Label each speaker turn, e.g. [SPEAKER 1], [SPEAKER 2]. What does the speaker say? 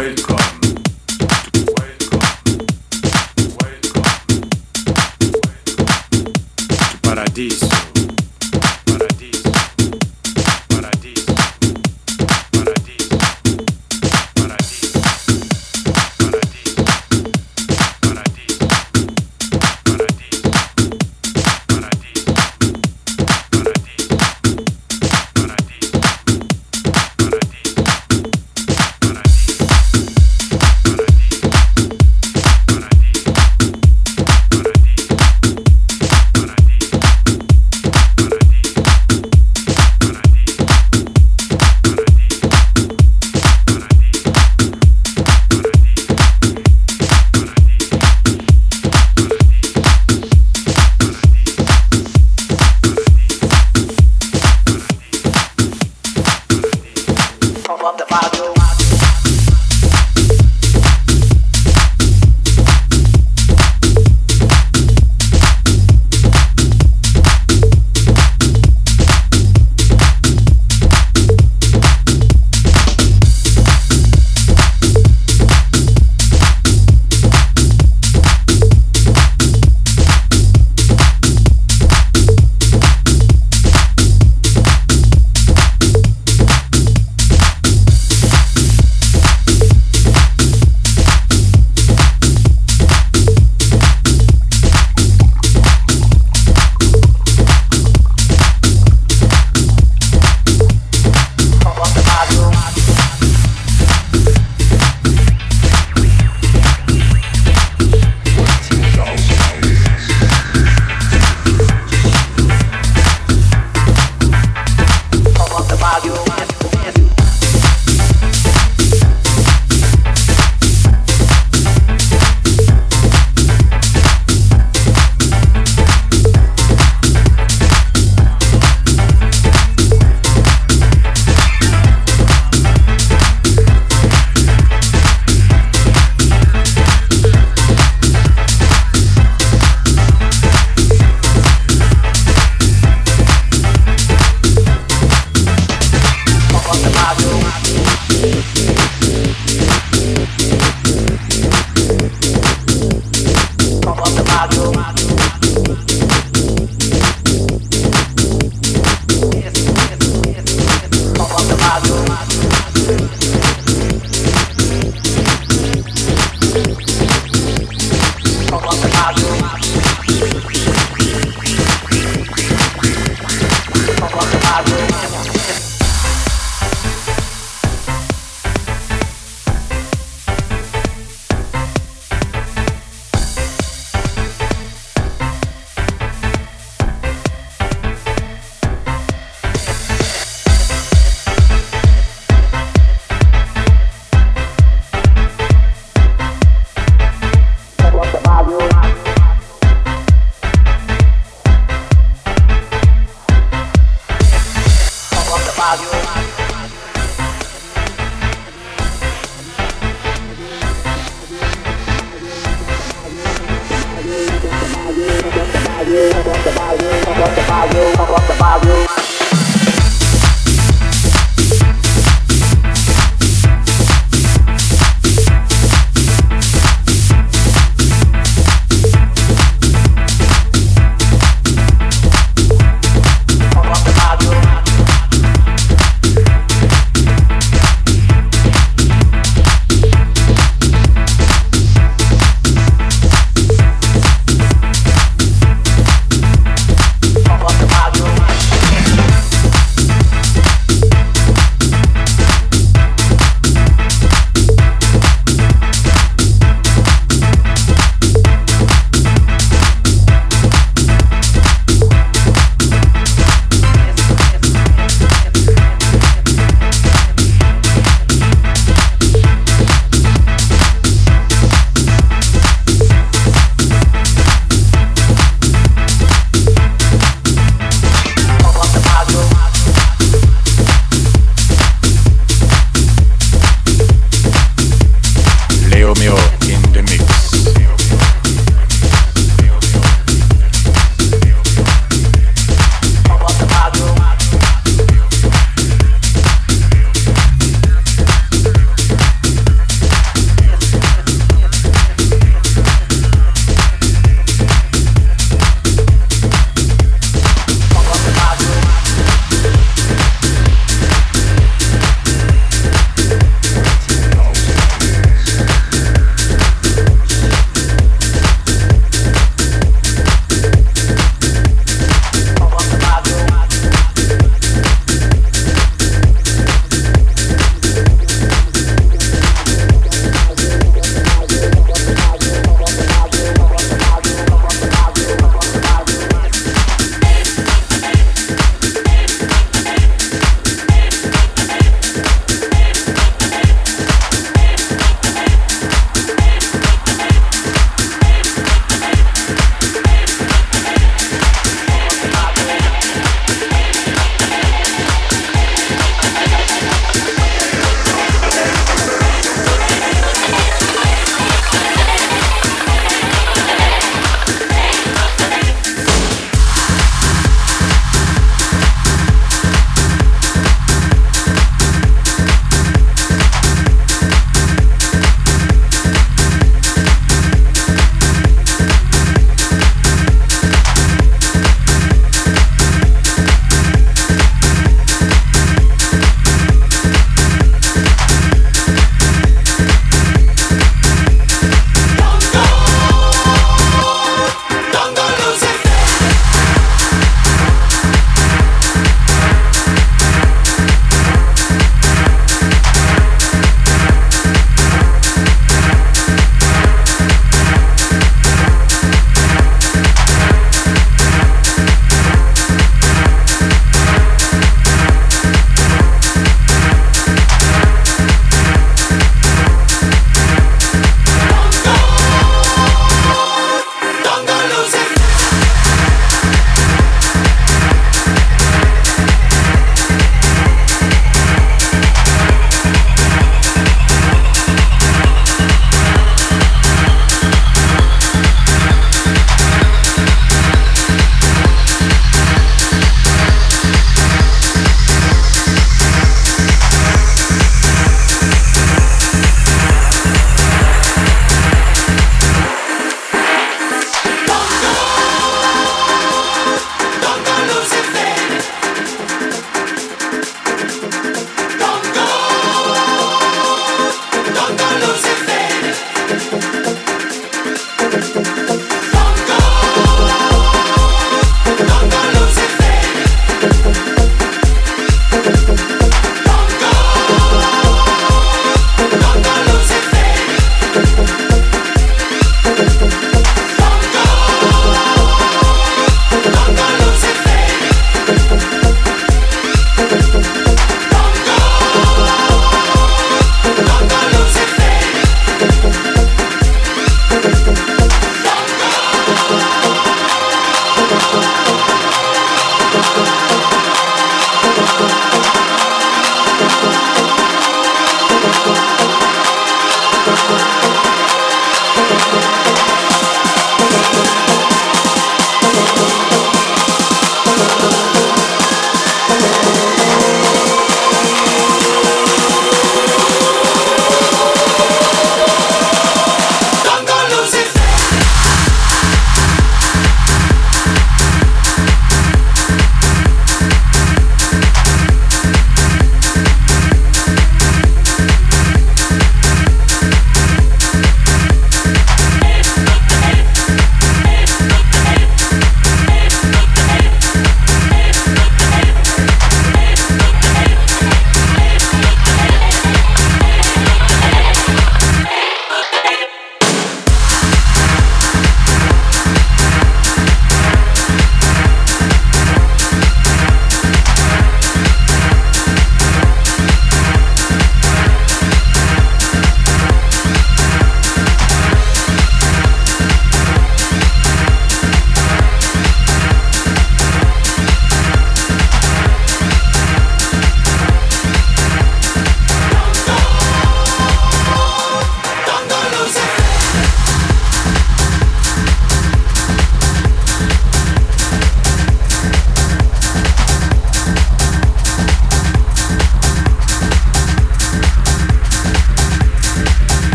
[SPEAKER 1] wake.